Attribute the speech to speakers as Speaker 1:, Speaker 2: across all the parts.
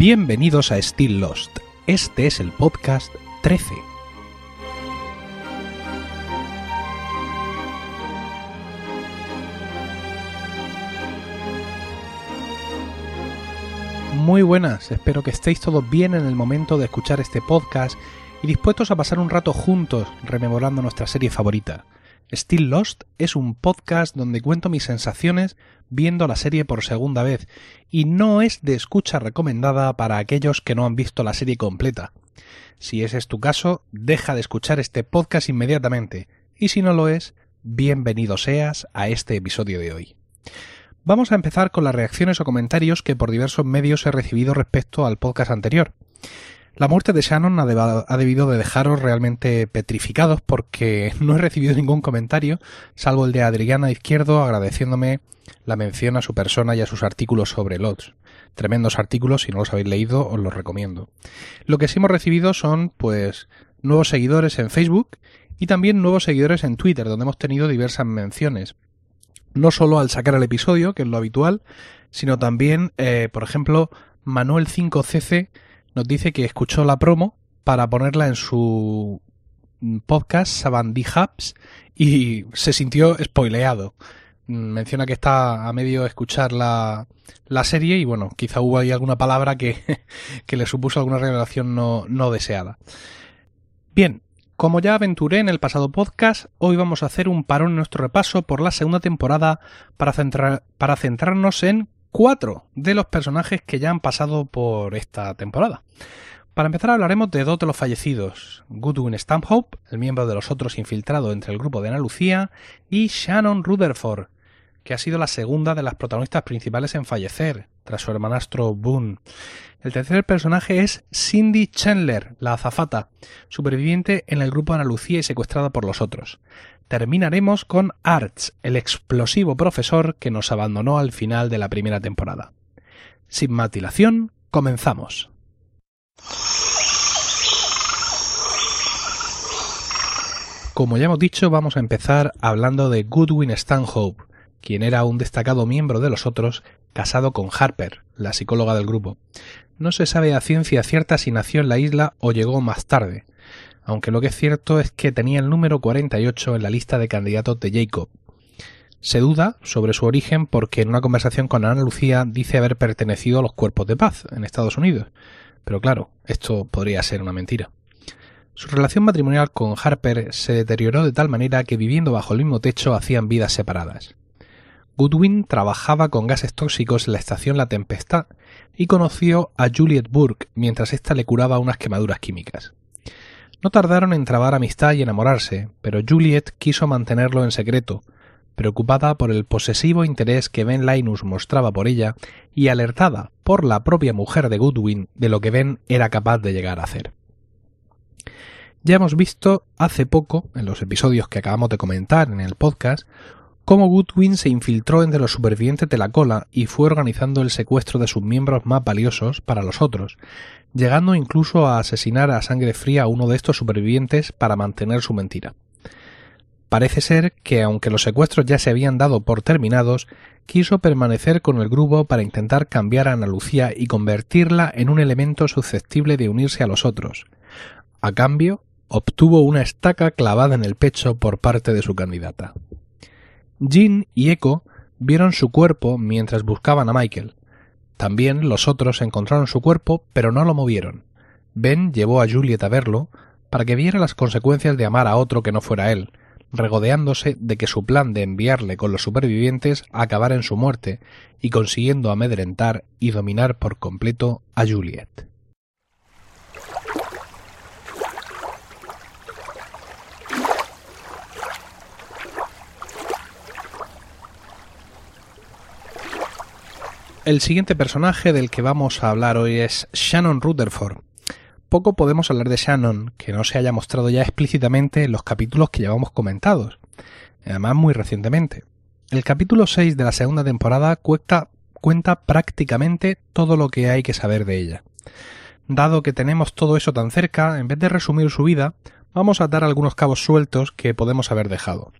Speaker 1: Bienvenidos a Still Lost. Este es el podcast 13. Muy buenas, espero que estéis todos bien en el momento de escuchar este podcast y dispuestos a pasar un rato juntos rememorando nuestra serie favorita. Still Lost es un podcast donde cuento mis sensaciones viendo la serie por segunda vez y no es de escucha recomendada para aquellos que no han visto la serie completa. Si ese es tu caso, deja de escuchar este podcast inmediatamente y si no lo es, bienvenido seas a este episodio de hoy. Vamos a empezar con las reacciones o comentarios que por diversos medios he recibido respecto al podcast anterior. La muerte de Shannon ha, debido de dejaros realmente petrificados porque no he recibido ningún comentario, salvo el de Adriana Izquierdo agradeciéndome la mención a su persona y a sus artículos sobre LOTS. Tremendos artículos, si no los habéis leído, os los recomiendo. Lo que sí hemos recibido son, pues, nuevos seguidores en Facebook y también nuevos seguidores en Twitter, donde hemos tenido diversas menciones. No solo al sacar el episodio, que es lo habitual, sino también, eh, por ejemplo, Manuel 5CC nos dice que escuchó la promo para ponerla en su podcast Sabandí Hubs y se sintió spoileado. Menciona que está a medio escuchar la, la serie y bueno, quizá hubo ahí alguna palabra que, que le supuso alguna revelación no, no deseada. Bien, como ya aventuré en el pasado podcast, hoy vamos a hacer un parón en nuestro repaso por la segunda temporada para, centrar, para centrarnos en cuatro de los personajes que ya han pasado por esta temporada. Para empezar hablaremos de dos de los fallecidos, Goodwin Stanhope, el miembro de los otros infiltrado entre el grupo de Ana Lucía, y Shannon Rutherford, que ha sido la segunda de las protagonistas principales en fallecer, tras su hermanastro Boone. El tercer personaje es Cindy Chandler, la azafata, superviviente en el grupo Ana Lucía y secuestrada por los otros terminaremos con Arts, el explosivo profesor que nos abandonó al final de la primera temporada. Sin matilación, comenzamos. Como ya hemos dicho, vamos a empezar hablando de Goodwin Stanhope, quien era un destacado miembro de los otros, casado con Harper, la psicóloga del grupo. No se sabe a ciencia cierta si nació en la isla o llegó más tarde, aunque lo que es cierto es que tenía el número 48 en la lista de candidatos de Jacob. Se duda sobre su origen porque en una conversación con Ana Lucía dice haber pertenecido a los cuerpos de paz en Estados Unidos. Pero claro, esto podría ser una mentira. Su relación matrimonial con Harper se deterioró de tal manera que viviendo bajo el mismo techo hacían vidas separadas. Goodwin trabajaba con gases tóxicos en la estación La Tempestad y conoció a Juliet Burke mientras ésta le curaba unas quemaduras químicas. No tardaron en trabar amistad y enamorarse, pero Juliet quiso mantenerlo en secreto, preocupada por el posesivo interés que Ben Linus mostraba por ella y alertada por la propia mujer de Goodwin de lo que Ben era capaz de llegar a hacer. Ya hemos visto hace poco, en los episodios que acabamos de comentar en el podcast, cómo Goodwin se infiltró entre los supervivientes de la cola y fue organizando el secuestro de sus miembros más valiosos para los otros, llegando incluso a asesinar a sangre fría a uno de estos supervivientes para mantener su mentira. Parece ser que, aunque los secuestros ya se habían dado por terminados, quiso permanecer con el grupo para intentar cambiar a Ana Lucía y convertirla en un elemento susceptible de unirse a los otros. A cambio, obtuvo una estaca clavada en el pecho por parte de su candidata. Jean y Echo vieron su cuerpo mientras buscaban a Michael, también los otros encontraron su cuerpo, pero no lo movieron. Ben llevó a Juliet a verlo para que viera las consecuencias de amar a otro que no fuera él, regodeándose de que su plan de enviarle con los supervivientes acabara en su muerte y consiguiendo amedrentar y dominar por completo a Juliet. El siguiente personaje del que vamos a hablar hoy es Shannon Rutherford. Poco podemos hablar de Shannon que no se haya mostrado ya explícitamente en los capítulos que llevamos comentados, además muy recientemente. El capítulo 6 de la segunda temporada cuenta, cuenta prácticamente todo lo que hay que saber de ella. Dado que tenemos todo eso tan cerca, en vez de resumir su vida, vamos a dar algunos cabos sueltos que podemos haber dejado.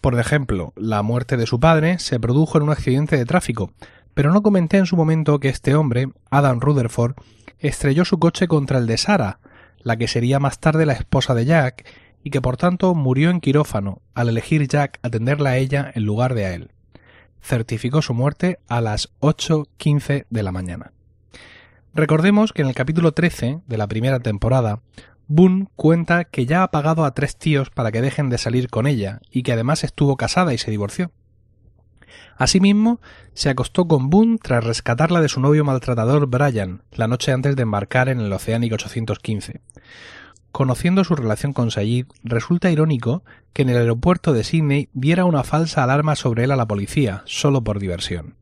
Speaker 1: Por ejemplo, la muerte de su padre se produjo en un accidente de tráfico, Pero no comenté en su momento que este hombre, Adam Rutherford, estrelló su coche contra el de Sara, la que sería más tarde la esposa de Jack, y que por tanto murió en quirófano al elegir Jack atenderla a ella en lugar de a él. Certificó su muerte a las 8.15 de la mañana. Recordemos que en el capítulo 13 de la primera temporada, Boone cuenta que ya ha pagado a tres tíos para que dejen de salir con ella y que además estuvo casada y se divorció. Asimismo, se acostó con Boone tras rescatarla de su novio maltratador Brian la noche antes de embarcar en el Oceánico 815. Conociendo su relación con Sayid, resulta irónico que en el aeropuerto de Sydney diera una falsa alarma sobre él a la policía, solo por diversión.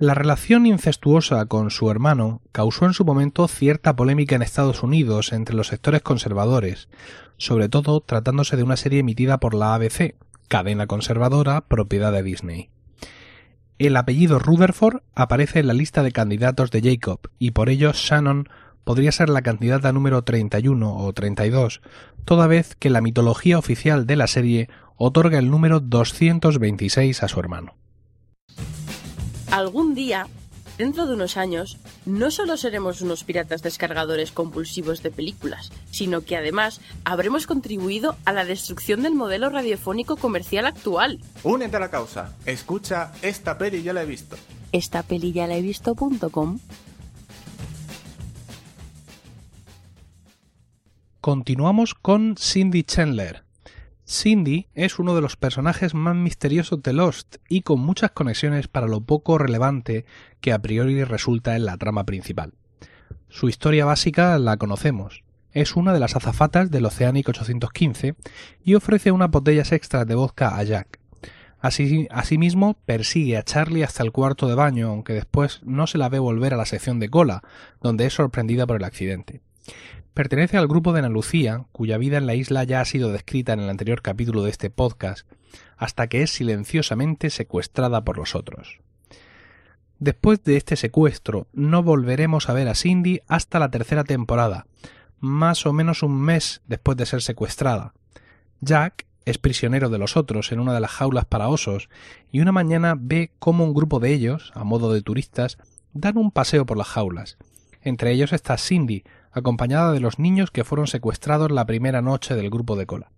Speaker 1: La relación incestuosa con su hermano causó en su momento cierta polémica en Estados Unidos entre los sectores conservadores, sobre todo tratándose de una serie emitida por la ABC, cadena conservadora propiedad de Disney. El apellido Rutherford aparece en la lista de candidatos de Jacob y por ello Shannon podría ser la candidata número 31 o 32, toda vez que la mitología oficial de la serie otorga el número 226 a su hermano.
Speaker 2: Algún día, dentro de unos años, no solo seremos unos piratas descargadores compulsivos de películas, sino que además habremos contribuido a la destrucción del modelo radiofónico comercial actual.
Speaker 3: Únete a la causa. Escucha, esta peli ya la he visto.
Speaker 2: Esta peli ya la he visto.com
Speaker 1: Continuamos con Cindy Chandler, Cindy es uno de los personajes más misteriosos de Lost y con muchas conexiones para lo poco relevante que a priori resulta en la trama principal. Su historia básica la conocemos. Es una de las azafatas del Oceanic 815 y ofrece unas botellas extras de vodka a Jack. Asimismo, persigue a Charlie hasta el cuarto de baño, aunque después no se la ve volver a la sección de cola, donde es sorprendida por el accidente. Pertenece al grupo de Ana Lucía, cuya vida en la isla ya ha sido descrita en el anterior capítulo de este podcast, hasta que es silenciosamente secuestrada por los otros. Después de este secuestro, no volveremos a ver a Cindy hasta la tercera temporada, más o menos un mes después de ser secuestrada. Jack es prisionero de los otros en una de las jaulas para osos, y una mañana ve cómo un grupo de ellos, a modo de turistas, dan un paseo por las jaulas. Entre ellos está Cindy, acompañada de los niños que fueron secuestrados la primera noche del grupo de cola.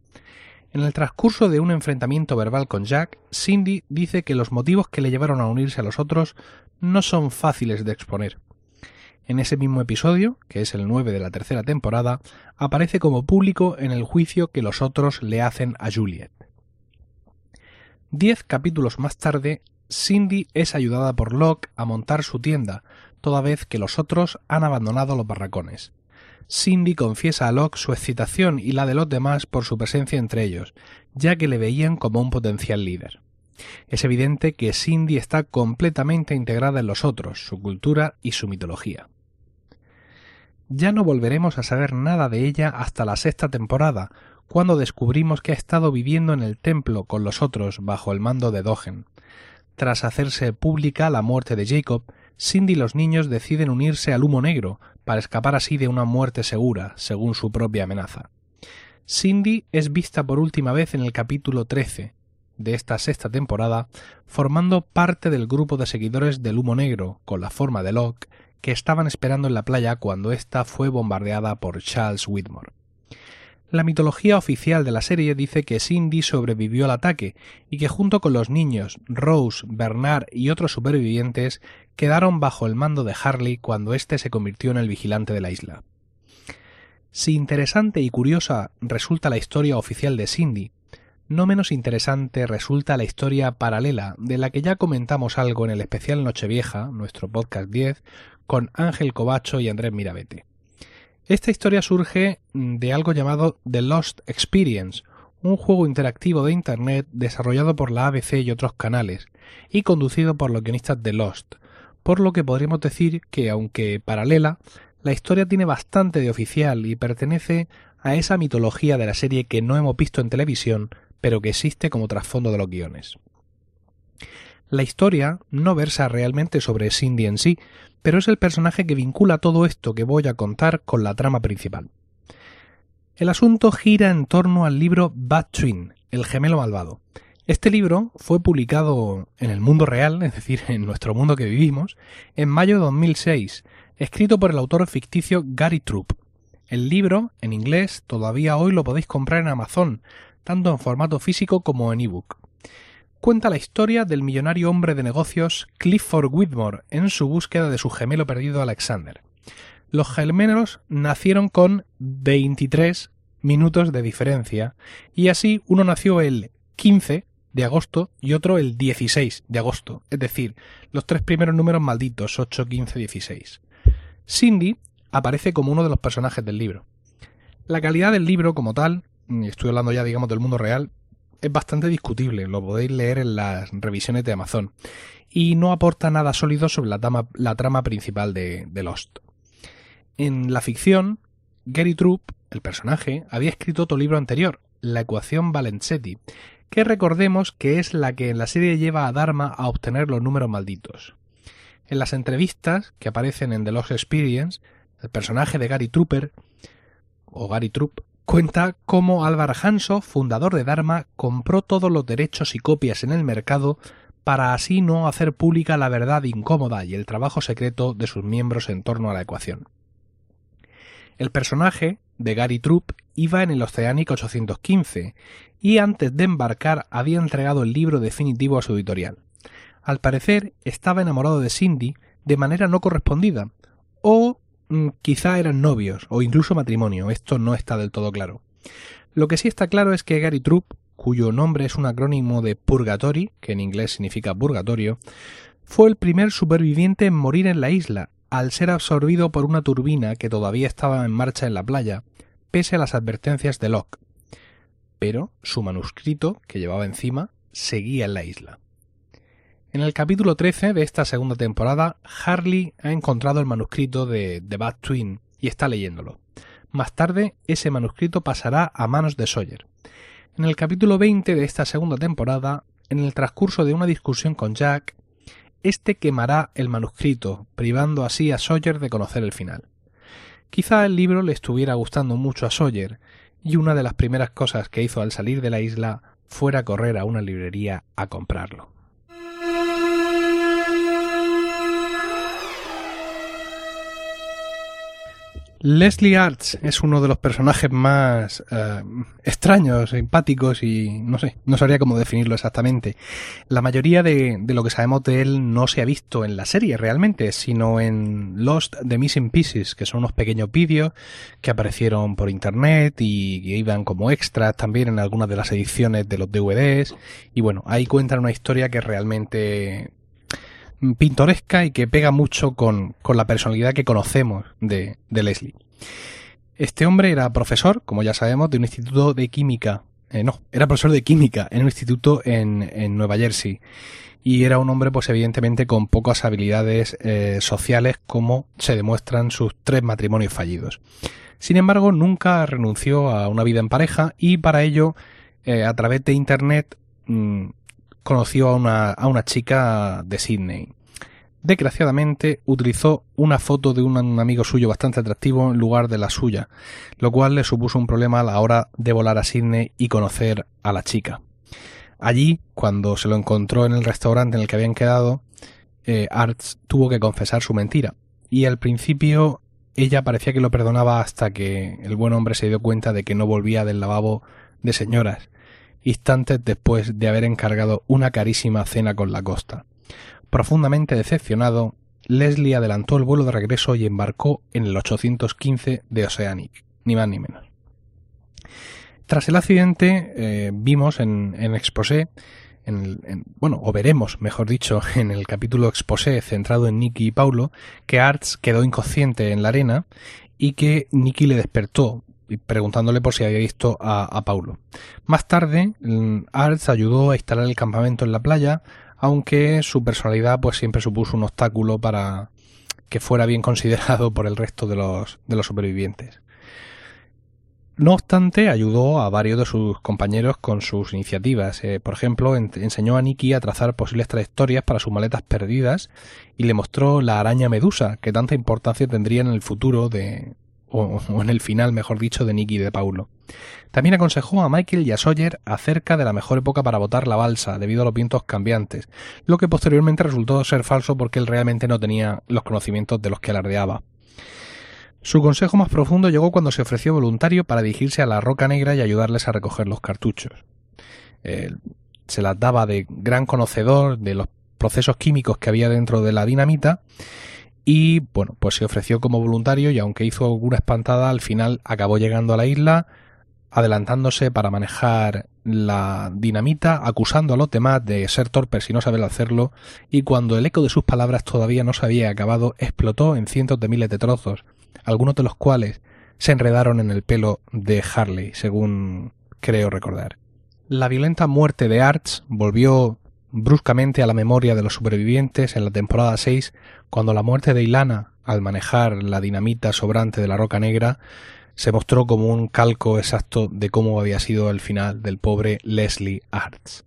Speaker 1: En el transcurso de un enfrentamiento verbal con Jack, Cindy dice que los motivos que le llevaron a unirse a los otros no son fáciles de exponer. En ese mismo episodio, que es el 9 de la tercera temporada, aparece como público en el juicio que los otros le hacen a Juliet. Diez capítulos más tarde, Cindy es ayudada por Locke a montar su tienda, toda vez que los otros han abandonado los barracones. Cindy confiesa a Locke su excitación y la de los demás por su presencia entre ellos, ya que le veían como un potencial líder. Es evidente que Cindy está completamente integrada en los otros, su cultura y su mitología. Ya no volveremos a saber nada de ella hasta la sexta temporada, cuando descubrimos que ha estado viviendo en el templo con los otros bajo el mando de Dogen. Tras hacerse pública la muerte de Jacob, Cindy y los niños deciden unirse al humo negro para escapar así de una muerte segura, según su propia amenaza. Cindy es vista por última vez en el capítulo 13 de esta sexta temporada, formando parte del grupo de seguidores del humo negro, con la forma de Locke, que estaban esperando en la playa cuando ésta fue bombardeada por Charles Whitmore. La mitología oficial de la serie dice que Cindy sobrevivió al ataque y que junto con los niños, Rose, Bernard y otros supervivientes quedaron bajo el mando de Harley cuando éste se convirtió en el vigilante de la isla. Si interesante y curiosa resulta la historia oficial de Cindy, no menos interesante resulta la historia paralela de la que ya comentamos algo en el especial Nochevieja, nuestro podcast 10, con Ángel Cobacho y Andrés Mirabete. Esta historia surge de algo llamado The Lost Experience, un juego interactivo de Internet desarrollado por la ABC y otros canales, y conducido por los guionistas de Lost, por lo que podríamos decir que, aunque paralela, la historia tiene bastante de oficial y pertenece a esa mitología de la serie que no hemos visto en televisión, pero que existe como trasfondo de los guiones. La historia no versa realmente sobre Cindy en sí, pero es el personaje que vincula todo esto que voy a contar con la trama principal. El asunto gira en torno al libro Bad Twin, el gemelo malvado, Este libro fue publicado en el mundo real, es decir, en nuestro mundo que vivimos, en mayo de 2006, escrito por el autor ficticio Gary Troop. El libro, en inglés, todavía hoy lo podéis comprar en Amazon, tanto en formato físico como en ebook. Cuenta la historia del millonario hombre de negocios Clifford Whitmore en su búsqueda de su gemelo perdido Alexander. Los gemelos nacieron con 23 minutos de diferencia y así uno nació el 15 de agosto y otro el 16 de agosto, es decir, los tres primeros números malditos, 8, 15, 16. Cindy aparece como uno de los personajes del libro. La calidad del libro como tal, estoy hablando ya digamos del mundo real, es bastante discutible, lo podéis leer en las revisiones de Amazon, y no aporta nada sólido sobre la, la trama principal de, Lost. En la ficción, Gary Troop, el personaje, había escrito otro libro anterior, La ecuación Valenzetti, que recordemos que es la que en la serie lleva a Dharma a obtener los números malditos. En las entrevistas que aparecen en The Lost Experience, el personaje de Gary Trooper, o Gary Troop, cuenta cómo Álvaro Hanso, fundador de Dharma, compró todos los derechos y copias en el mercado para así no hacer pública la verdad incómoda y el trabajo secreto de sus miembros en torno a la ecuación. El personaje de Gary Troop iba en el Oceanic 815 y antes de embarcar había entregado el libro definitivo a su editorial. Al parecer estaba enamorado de Cindy de manera no correspondida, quizá eran novios, o incluso matrimonio, esto no está del todo claro. Lo que sí está claro es que Gary Troop, cuyo nombre es un acrónimo de Purgatory, que en inglés significa purgatorio, fue el primer superviviente en morir en la isla, al ser absorbido por una turbina que todavía estaba en marcha en la playa, pese a las advertencias de Locke pero su manuscrito, que llevaba encima, seguía en la isla. En el capítulo 13 de esta segunda temporada, Harley ha encontrado el manuscrito de The Bad Twin y está leyéndolo. Más tarde, ese manuscrito pasará a manos de Sawyer. En el capítulo 20 de esta segunda temporada, en el transcurso de una discusión con Jack, este quemará el manuscrito, privando así a Sawyer de conocer el final. Quizá el libro le estuviera gustando mucho a Sawyer, y una de las primeras cosas que hizo al salir de la isla fuera correr a una librería a comprarlo. Leslie Arts es uno de los personajes más eh, extraños, simpáticos y no sé, no sabría cómo definirlo exactamente. La mayoría de, de, lo que sabemos de él no se ha visto en la serie realmente, sino en Lost the Missing Pieces, que son unos pequeños vídeos que aparecieron por internet y que iban como extras también en algunas de las ediciones de los DVDs. Y bueno, ahí cuentan una historia que realmente pintoresca y que pega mucho con, con la personalidad que conocemos de, de, Leslie. Este hombre era profesor, como ya sabemos, de un instituto de química. Eh, no, era profesor de química en un instituto en, en, Nueva Jersey. Y era un hombre, pues evidentemente, con pocas habilidades eh, sociales, como se demuestran sus tres matrimonios fallidos. Sin embargo, nunca renunció a una vida en pareja y para ello, eh, a través de Internet, mmm, conoció a una, a una chica de Sydney. Desgraciadamente utilizó una foto de un amigo suyo bastante atractivo en lugar de la suya, lo cual le supuso un problema a la hora de volar a Sydney y conocer a la chica. Allí, cuando se lo encontró en el restaurante en el que habían quedado, eh, Arts tuvo que confesar su mentira, y al principio ella parecía que lo perdonaba hasta que el buen hombre se dio cuenta de que no volvía del lavabo de señoras instantes después de haber encargado una carísima cena con la costa. Profundamente decepcionado, Leslie adelantó el vuelo de regreso y embarcó en el 815 de Oceanic, ni más ni menos. Tras el accidente, eh, vimos en, en Exposé, en, en, bueno, o veremos, mejor dicho, en el capítulo Exposé centrado en Nicky y Paulo, que Arts quedó inconsciente en la arena y que Nicky le despertó, preguntándole por si había visto a, a Paulo. Más tarde, mm, Arts ayudó a instalar el campamento en la playa, aunque su personalidad pues siempre supuso un obstáculo para que fuera bien considerado por el resto de los, de los supervivientes. No obstante, ayudó a varios de sus compañeros con sus iniciativas. Eh, por ejemplo, enseñó a Nicky a trazar posibles trayectorias para sus maletas perdidas y le mostró la araña medusa, que tanta importancia tendría en el futuro de, o, en el final, mejor dicho, de Nicky de Paulo. También aconsejó a Michael y a Sawyer acerca de la mejor época para botar la balsa, debido a los vientos cambiantes, lo que posteriormente resultó ser falso porque él realmente no tenía los conocimientos de los que alardeaba. Su consejo más profundo llegó cuando se ofreció voluntario para dirigirse a la Roca Negra y ayudarles a recoger los cartuchos. se las daba de gran conocedor de los procesos químicos que había dentro de la dinamita y bueno, pues se ofreció como voluntario y aunque hizo alguna espantada, al final acabó llegando a la isla, adelantándose para manejar la dinamita, acusando a los demás de ser torpes y no saber hacerlo, y cuando el eco de sus palabras todavía no se había acabado, explotó en cientos de miles de trozos, algunos de los cuales se enredaron en el pelo de Harley, según creo recordar. La violenta muerte de Arts volvió bruscamente a la memoria de los supervivientes en la temporada 6 cuando la muerte de Ilana al manejar la dinamita sobrante de la Roca Negra se mostró como un calco exacto de cómo había sido el final del pobre Leslie Arts.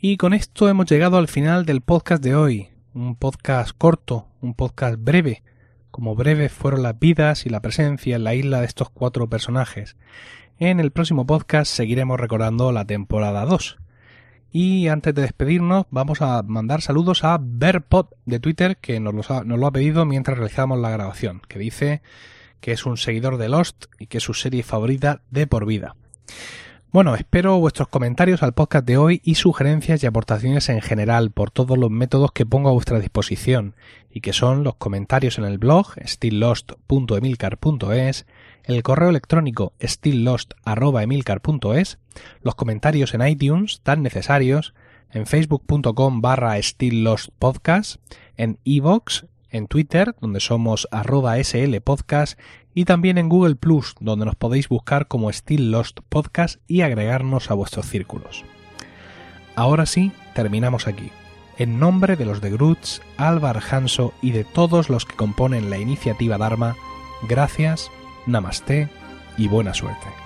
Speaker 1: Y con esto hemos llegado al final del podcast de hoy. Un podcast corto, un podcast breve, como breves fueron las vidas y la presencia en la isla de estos cuatro personajes. En el próximo podcast seguiremos recordando la temporada 2. Y antes de despedirnos, vamos a mandar saludos a Berpot de Twitter, que nos, nos lo ha pedido mientras realizamos la grabación, que dice que es un seguidor de Lost y que es su serie favorita de por vida. Bueno, espero vuestros comentarios al podcast de hoy y sugerencias y aportaciones en general por todos los métodos que pongo a vuestra disposición y que son los comentarios en el blog stilllost.emilcar.es, el correo electrónico stilllost.emilcar.es, los comentarios en iTunes tan necesarios, en facebook.com barra stilllostpodcast, en iVoox, en Twitter, donde somos arroba slpodcast, y también en Google Plus, donde nos podéis buscar como Still Lost Podcast y agregarnos a vuestros círculos. Ahora sí, terminamos aquí. En nombre de los de Grutz, Álvar Hanso y de todos los que componen la iniciativa Dharma, gracias, namaste y buena suerte.